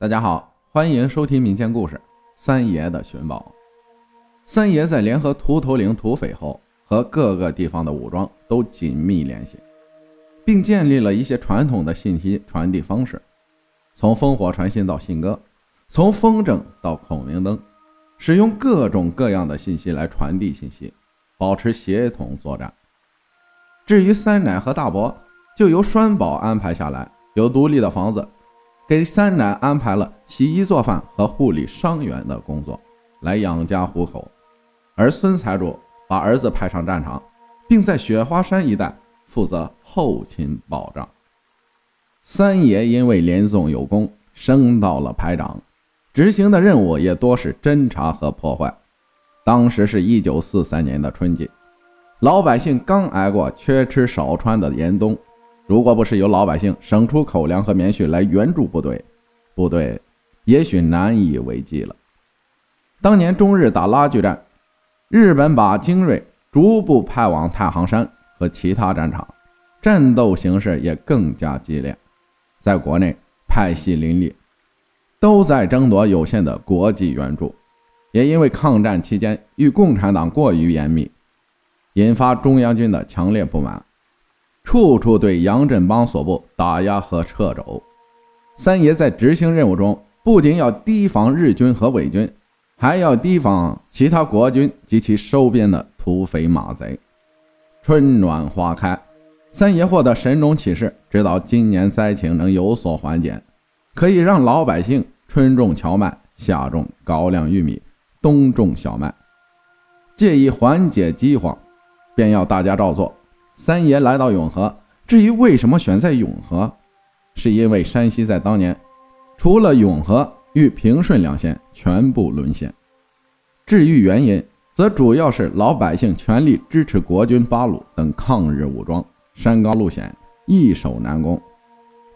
大家好，欢迎收听民间故事《三爷的寻宝》。三爷在联合秃头岭土匪后，和各个地方的武装都紧密联系，并建立了一些传统的信息传递方式，从烽火传信到信鸽，从风筝到孔明灯，使用各种各样的信息来传递信息，保持协同作战。至于三奶和大伯，就由栓宝安排下来，有独立的房子。给三奶安排了洗衣做饭和护理伤员的工作，来养家糊口。而孙财主把儿子派上战场，并在雪花山一带负责后勤保障。三爷因为连纵有功，升到了排长，执行的任务也多是侦查和破坏。当时是一九四三年的春季，老百姓刚挨过缺吃少穿的严冬。如果不是有老百姓省出口粮和棉絮来援助部队，部队也许难以为继了。当年中日打拉锯战，日本把精锐逐步派往太行山和其他战场，战斗形势也更加激烈。在国内派系林立，都在争夺有限的国际援助，也因为抗战期间与共产党过于严密，引发中央军的强烈不满。处处对杨振邦所部打压和掣肘。三爷在执行任务中，不仅要提防日军和伪军，还要提防其他国军及其收编的土匪马贼。春暖花开，三爷获得神农启示，知道今年灾情能有所缓解，可以让老百姓春种荞麦，夏种高粱玉米，冬种小麦，借以缓解饥荒，便要大家照做。三爷来到永和，至于为什么选在永和，是因为山西在当年，除了永和与平顺两县全部沦陷。至于原因，则主要是老百姓全力支持国军八路等抗日武装，山高路险，易守难攻，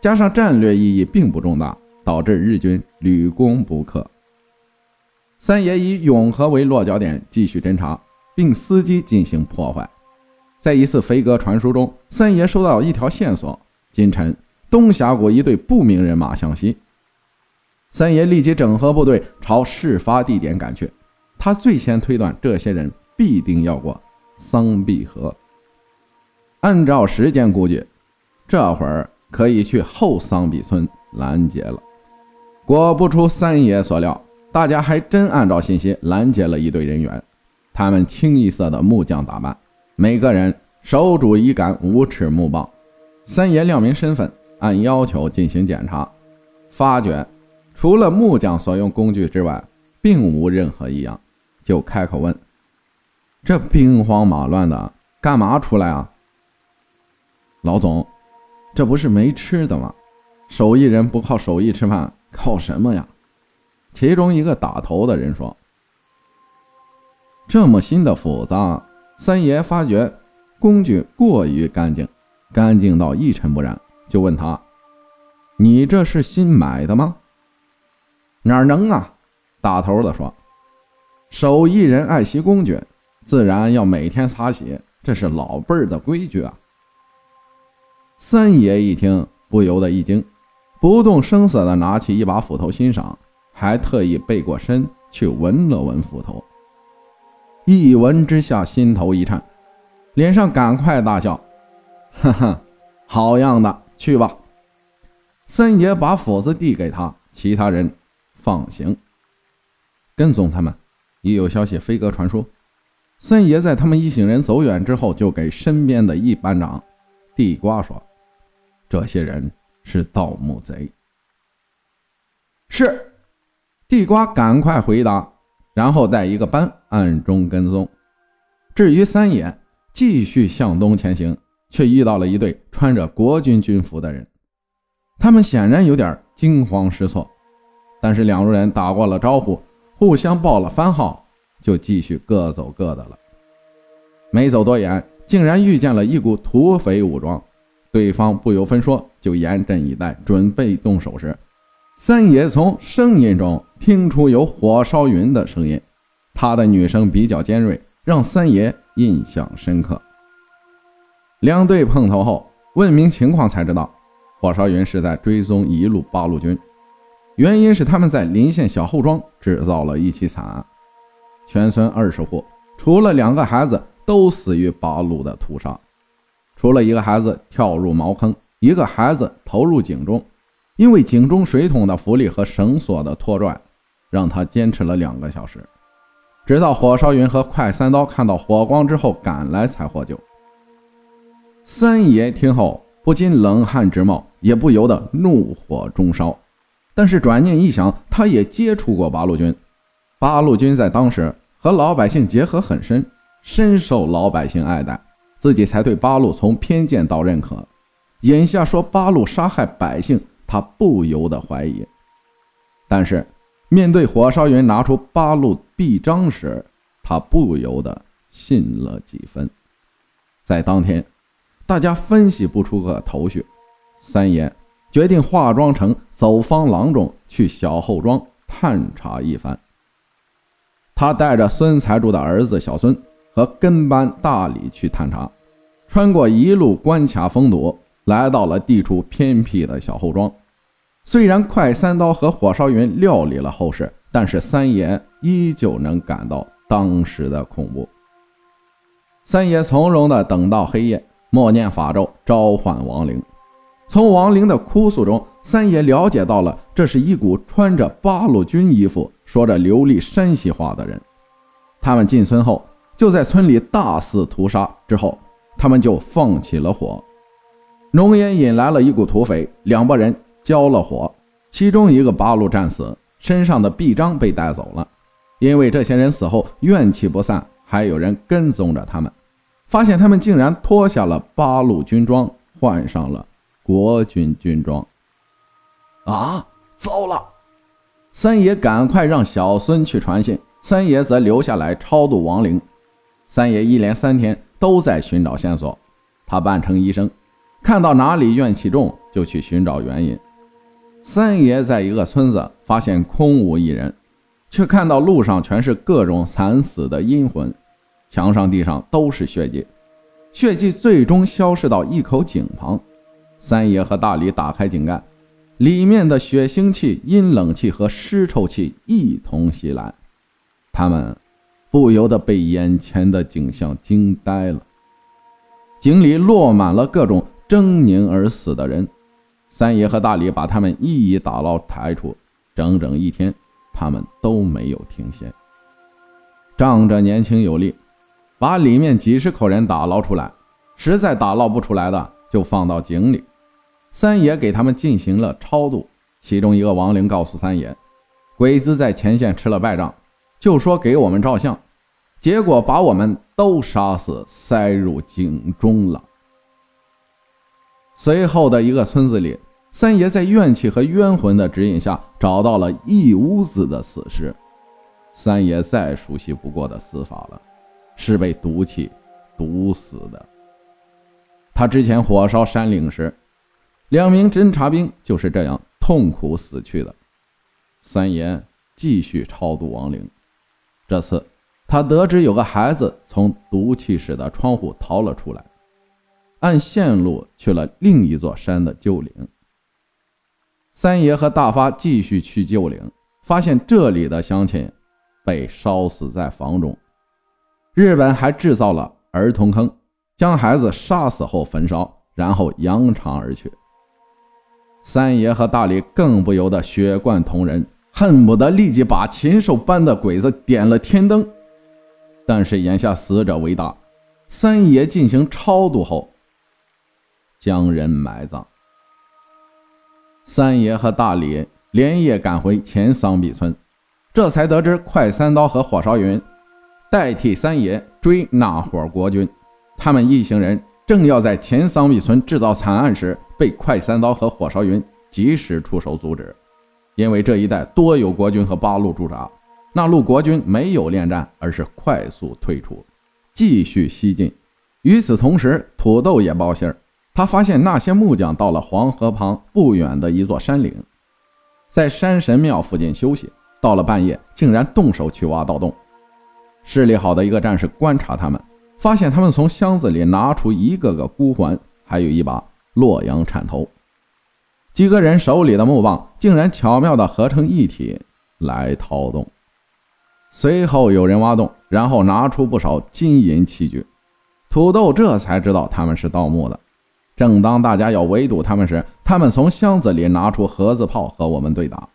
加上战略意义并不重大，导致日军屡攻不克。三爷以永和为落脚点继续侦查，并伺机进行破坏。在一次飞鸽传书中，三爷收到一条线索：今晨东峡谷一队不明人马向西。三爷立即整合部队朝事发地点赶去。他最先推断，这些人必定要过桑壁河。按照时间估计，这会儿可以去后桑壁村拦截了。果不出三爷所料，大家还真按照信息拦截了一队人员。他们清一色的木匠打扮。每个人手拄一杆五尺木棒，三爷亮明身份，按要求进行检查，发觉除了木匠所用工具之外，并无任何异样，就开口问：“这兵荒马乱的，干嘛出来啊？”老总，这不是没吃的吗？手艺人不靠手艺吃饭，靠什么呀？其中一个打头的人说：“这么新的斧子。”三爷发觉工具过于干净，干净到一尘不染，就问他：“你这是新买的吗？”“哪能啊！”大头的说：“手艺人爱惜工具，自然要每天擦洗，这是老辈儿的规矩啊。”三爷一听，不由得一惊，不动声色地拿起一把斧头欣赏，还特意背过身去闻了闻斧头。一闻之下，心头一颤，脸上赶快大笑：“哈哈，好样的，去吧。”三爷把斧子递给他，其他人放行。跟踪他们，已有消息飞鸽传书。三爷在他们一行人走远之后，就给身边的一班长地瓜说：“这些人是盗墓贼。”是，地瓜赶快回答。然后带一个班暗中跟踪。至于三爷，继续向东前行，却遇到了一队穿着国军军服的人。他们显然有点惊慌失措，但是两路人打过了招呼，互相报了番号，就继续各走各的了。没走多远，竟然遇见了一股土匪武装。对方不由分说，就严阵以待，准备动手时。三爷从声音中听出有火烧云的声音，他的女声比较尖锐，让三爷印象深刻。两队碰头后，问明情况才知道，火烧云是在追踪一路八路军，原因是他们在临县小后庄制造了一起惨案，全村二十户，除了两个孩子都死于八路的屠杀，除了一个孩子跳入茅坑，一个孩子投入井中，因为井中水桶的浮力和绳索的拖拽，让他坚持了两个小时，直到火烧云和快三刀看到火光之后赶来才获救。三爷听后不禁冷汗直冒，也不由得怒火中烧。但是转念一想，他也接触过八路军，八路军在当时和老百姓结合很深，深受老百姓爱戴，自己才对八路从偏见到认可。眼下说八路杀害百姓，他不由得怀疑。但是面对火烧云拿出八路臂章时，他不由得信了几分。在当天，大家分析不出个头绪，三爷。决定化妆成走方郎中去小后庄探查一番。他带着孙财主的儿子小孙和跟班大李去探查，穿过一路关卡封堵，来到了地处偏僻的小后庄。虽然快三刀和火烧云料理了后事，但是三爷依旧能感到当时的恐怖。三爷从容地等到黑夜，默念法咒召唤亡灵。从亡灵的哭诉中，三爷了解到了，这是一股穿着八路军衣服、说着流利山西话的人。他们进村后，就在村里大肆屠杀。之后，他们就放起了火，浓烟引来了一股土匪，两拨人交了火，其中一个八路战死，身上的臂章被带走了。因为这些人死后怨气不散，还有人跟踪着他们，发现他们竟然脱下了八路军装，换上了。国军军装，啊，糟了！三爷赶快让小孙去传信，三爷则留下来超度亡灵。三爷一连三天都在寻找线索，他扮成医生，看到哪里怨气重就去寻找原因。三爷在一个村子发现空无一人，却看到路上全是各种惨死的阴魂，墙上地上都是血迹，血迹最终消失到一口井旁。三爷和大李打开井盖，里面的血腥气、阴冷气和尸臭气一同袭来，他们不由得被眼前的景象惊呆了。井里落满了各种狰狞而死的人，三爷和大李把他们一一打捞抬出，整整一天，他们都没有停歇。仗着年轻有力，把里面几十口人打捞出来，实在打捞不出来的，就放到井里。三爷给他们进行了超度，其中一个亡灵告诉三爷，鬼子在前线吃了败仗，就说给我们照相，结果把我们都杀死，塞入井中了。随后的一个村子里，三爷在怨气和冤魂的指引下，找到了一屋子的死尸。三爷再熟悉不过的死法了，是被毒气毒死的。他之前火烧山岭时。两名侦察兵就是这样痛苦死去的。三爷继续超度亡灵，这次他得知有个孩子从毒气室的窗户逃了出来，按线路去了另一座山的旧陵。三爷和大发继续去旧陵，发现这里的乡亲被烧死在房中。日本还制造了儿童坑，将孩子杀死后焚烧，然后扬长而去。三爷和大李更不由得血贯瞳仁，恨不得立即把禽兽般的鬼子点了天灯。但是眼下死者为大，三爷进行超度后，将人埋葬。三爷和大李连夜赶回前桑壁村，这才得知快三刀和火烧云代替三爷追那伙国军，他们一行人。正要在前桑壁村制造惨案时，被快三刀和火烧云及时出手阻止。因为这一带多有国军和八路驻扎，那路国军没有恋战，而是快速退出，继续西进。与此同时，土豆也报信儿，他发现那些木匠到了黄河旁不远的一座山岭，在山神庙附近休息。到了半夜，竟然动手去挖盗洞。视力好的一个战士观察他们。发现他们从箱子里拿出一个个孤环，还有一把洛阳铲头。几个人手里的木棒竟然巧妙地合成一体来掏洞。随后有人挖洞，然后拿出不少金银器具。土豆这才知道他们是盗墓的。正当大家要围堵他们时，他们从箱子里拿出盒子炮和我们对打，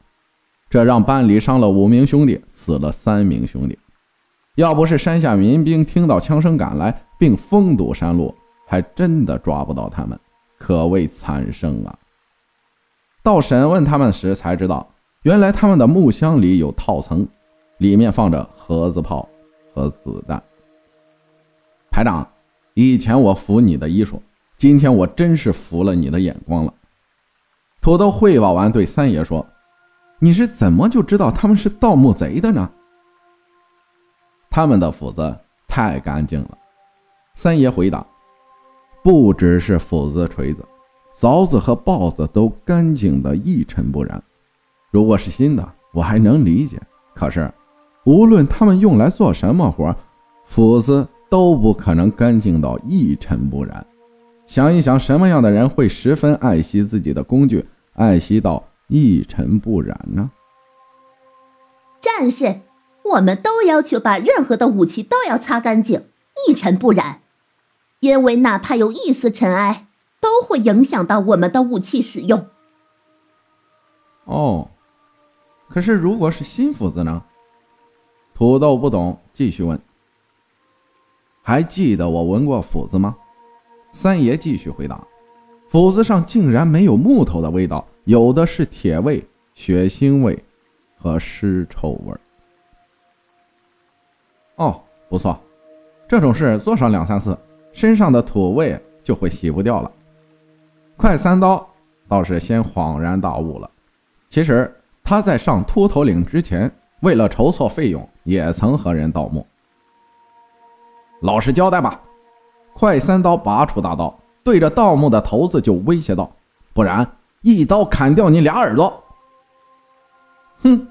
这让班里伤了五名兄弟，死了三名兄弟。要不是山下民兵听到枪声赶来，并封堵山路，还真的抓不到他们，可谓惨胜啊！到审问他们时才知道，原来他们的木箱里有套层。里面放着盒子炮和子弹。排长，以前我服你的医术，今天我真是服了你的眼光了。土豆汇报完，对三爷说：“你是怎么就知道他们是盗墓贼的呢？”他们的斧子太干净了。三爷回答：“不只是斧子、锤子，凿子和刨子都干净的一尘不染。如果是新的，我还能理解。可是……”无论他们用来做什么活，斧子都不可能干净到一尘不染。想一想，什么样的人会十分爱惜自己的工具，爱惜到一尘不染呢？战士，我们都要求把任何的武器都要擦干净，一尘不染，因为哪怕有一丝尘埃，都会影响到我们的武器使用。哦，可是如果是新斧子呢？土豆不懂，继续问：“还记得我闻过斧子吗？”三爷继续回答：“斧子上竟然没有木头的味道，有的是铁味、血腥味和尸臭味。”哦，不错，这种事做上两三次，身上的土味就会洗不掉了。快三刀倒是先恍然大悟了，其实他在上秃头岭之前。为了筹措费用，也曾和人盗墓。老实交代吧！快三刀拔出大刀，对着盗墓的头子就威胁道：“不然一刀砍掉你俩耳朵！”哼！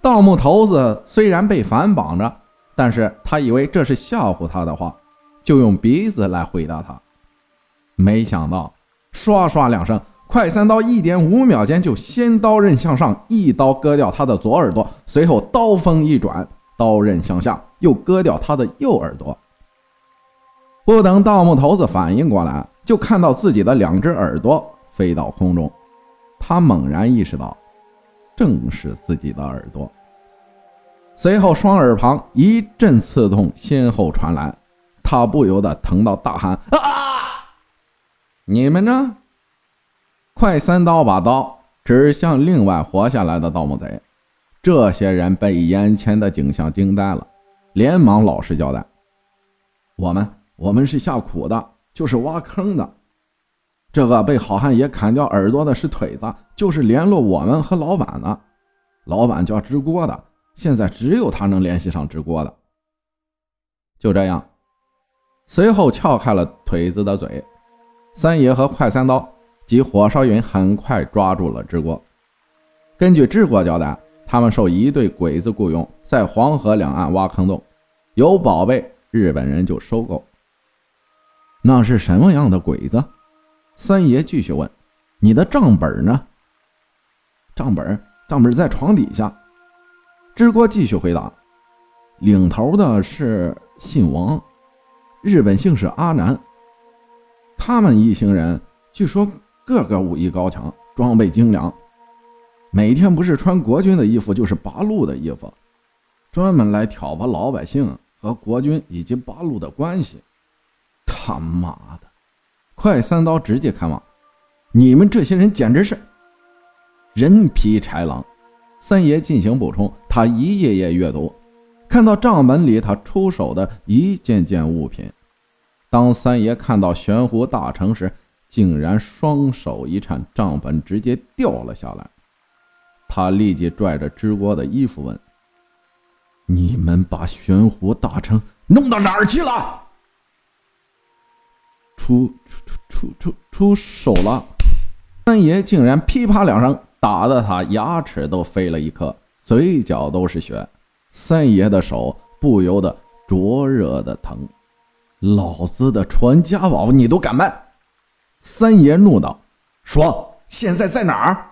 盗墓头子虽然被反绑着，但是他以为这是吓唬他的话，就用鼻子来回答他。没想到，唰唰两声。快三刀一点五秒间就先刀刃向上，一刀割掉他的左耳朵，随后刀锋一转，刀刃向下，又割掉他的右耳朵。不等盗墓头子反应过来，就看到自己的两只耳朵飞到空中，他猛然意识到，正是自己的耳朵。随后双耳旁一阵刺痛先后传来，他不由得疼到大喊：“啊！你们呢？”快三刀把刀指向另外活下来的盗墓贼，这些人被眼前的景象惊呆了，连忙老实交代：“我们，我们是下苦的，就是挖坑的。这个被好汉爷砍掉耳朵的是腿子，就是联络我们和老板的。老板叫支锅的，现在只有他能联系上支锅的。”就这样，随后撬开了腿子的嘴，三爷和快三刀。及火烧云很快抓住了支锅。根据支锅交代，他们受一队鬼子雇佣，在黄河两岸挖坑洞，有宝贝，日本人就收购。那是什么样的鬼子？三爷继续问：“你的账本呢？”账本，账本在床底下。支锅继续回答：“领头的是姓王，日本姓是阿南。他们一行人，据说。”个个武艺高强，装备精良，每天不是穿国军的衣服，就是八路的衣服，专门来挑拨老百姓和国军以及八路的关系。他妈的，快三刀直接开骂！你们这些人简直是人皮豺狼！三爷进行补充，他一页页阅读，看到账本里他出手的一件件物品。当三爷看到玄壶大成时，竟然双手一颤，账本直接掉了下来。他立即拽着支锅的衣服问：“你们把玄壶大成弄到哪儿去了？”出出出出出手了！三爷竟然噼啪两声打得他牙齿都飞了一颗，嘴角都是血。三爷的手不由得灼热的疼。老子的传家宝你都敢卖！三爷怒道：“说现在在哪儿？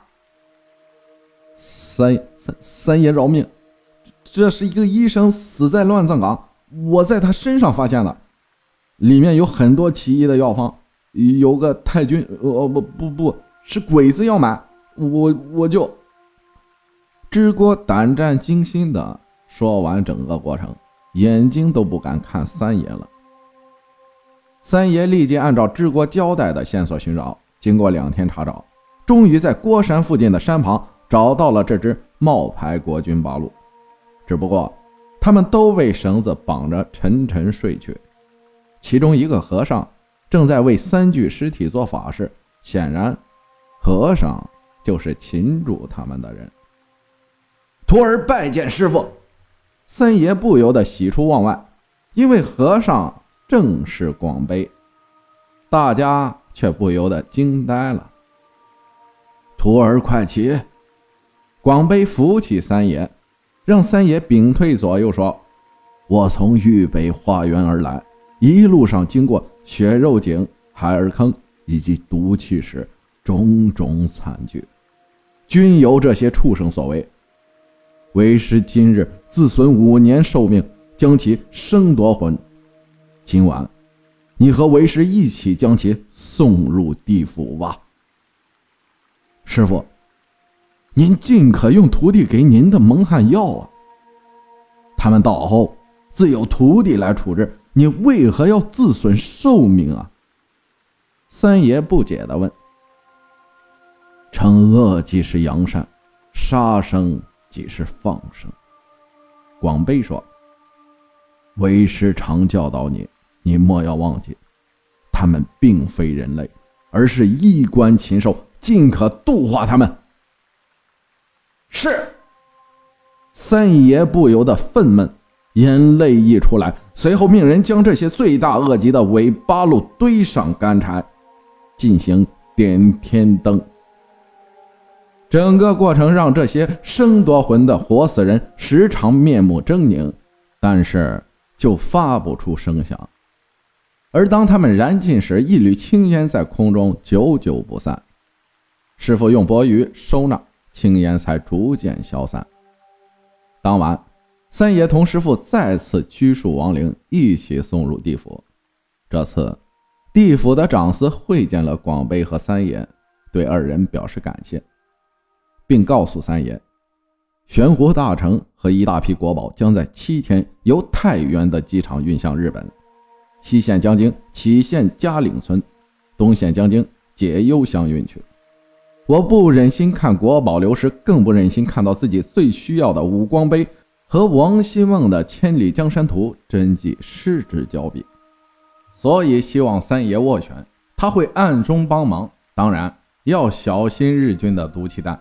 三三三爷饶命！这是一个医生死在乱葬岗，我在他身上发现的，里面有很多奇异的药方，有个太君，哦不不不是鬼子要买，我我就。知国胆战惊心的说完整个过程，眼睛都不敢看三爷了。三爷立即按照知国交代的线索寻找，经过两天查找，终于在郭山附近的山旁找到了这支冒牌国军八路。只不过，他们都被绳子绑着沉沉睡去。其中一个和尚正在为三具尸体做法事，显然，和尚就是擒住他们的人。徒儿拜见师傅。三爷不由得喜出望外，因为和尚正是广悲。大家却不由得惊呆了。徒儿快起！广悲扶起三爷。让三爷屏退左右说：“我从豫北化缘而来，一路上经过血肉井、海尔坑以及毒气室，种种惨剧，均由这些畜生所为。为师今日自损五年寿命，将其生夺魂。今晚，你和为师一起将其送入地府吧。”师傅。您尽可用徒弟给您的蒙汗药啊！他们到后自有徒弟来处置，你为何要自损寿命啊？三爷不解地问。惩恶即是扬善，杀生即是放生。广悲说：“为师常教导你，你莫要忘记，他们并非人类，而是衣冠禽兽，尽可度化他们。”是，三爷不由得愤懑，眼泪溢出来，随后命人将这些罪大恶极的伪八路堆上干柴，进行点天灯。整个过程让这些生夺魂的活死人时常面目狰狞，但是就发不出声响。而当他们燃尽时，一缕青烟在空中久久不散。师傅用钵盂收纳。青烟才逐渐消散。当晚，三爷同师傅再次拘束亡灵，一起送入地府。这次，地府的长司会见了广悲和三爷，对二人表示感谢，并告诉三爷，玄壶大成和一大批国宝将在七天由太原的机场运向日本，西线将经杞县嘉岭村，东线将经解忧乡运去。我不忍心看国宝流失，更不忍心看到自己最需要的五光杯和王希孟的《千里江山图》真迹失之交臂，所以希望三爷握拳，他会暗中帮忙，当然要小心日军的毒气弹。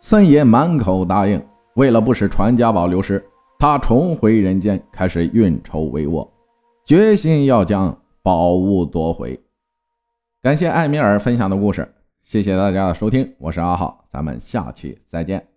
三爷满口答应，为了不使传家宝流失，他重回人间，开始运筹帷幄，决心要将宝物夺回。感谢艾米尔分享的故事。谢谢大家的收听，我是阿浩，咱们下期再见。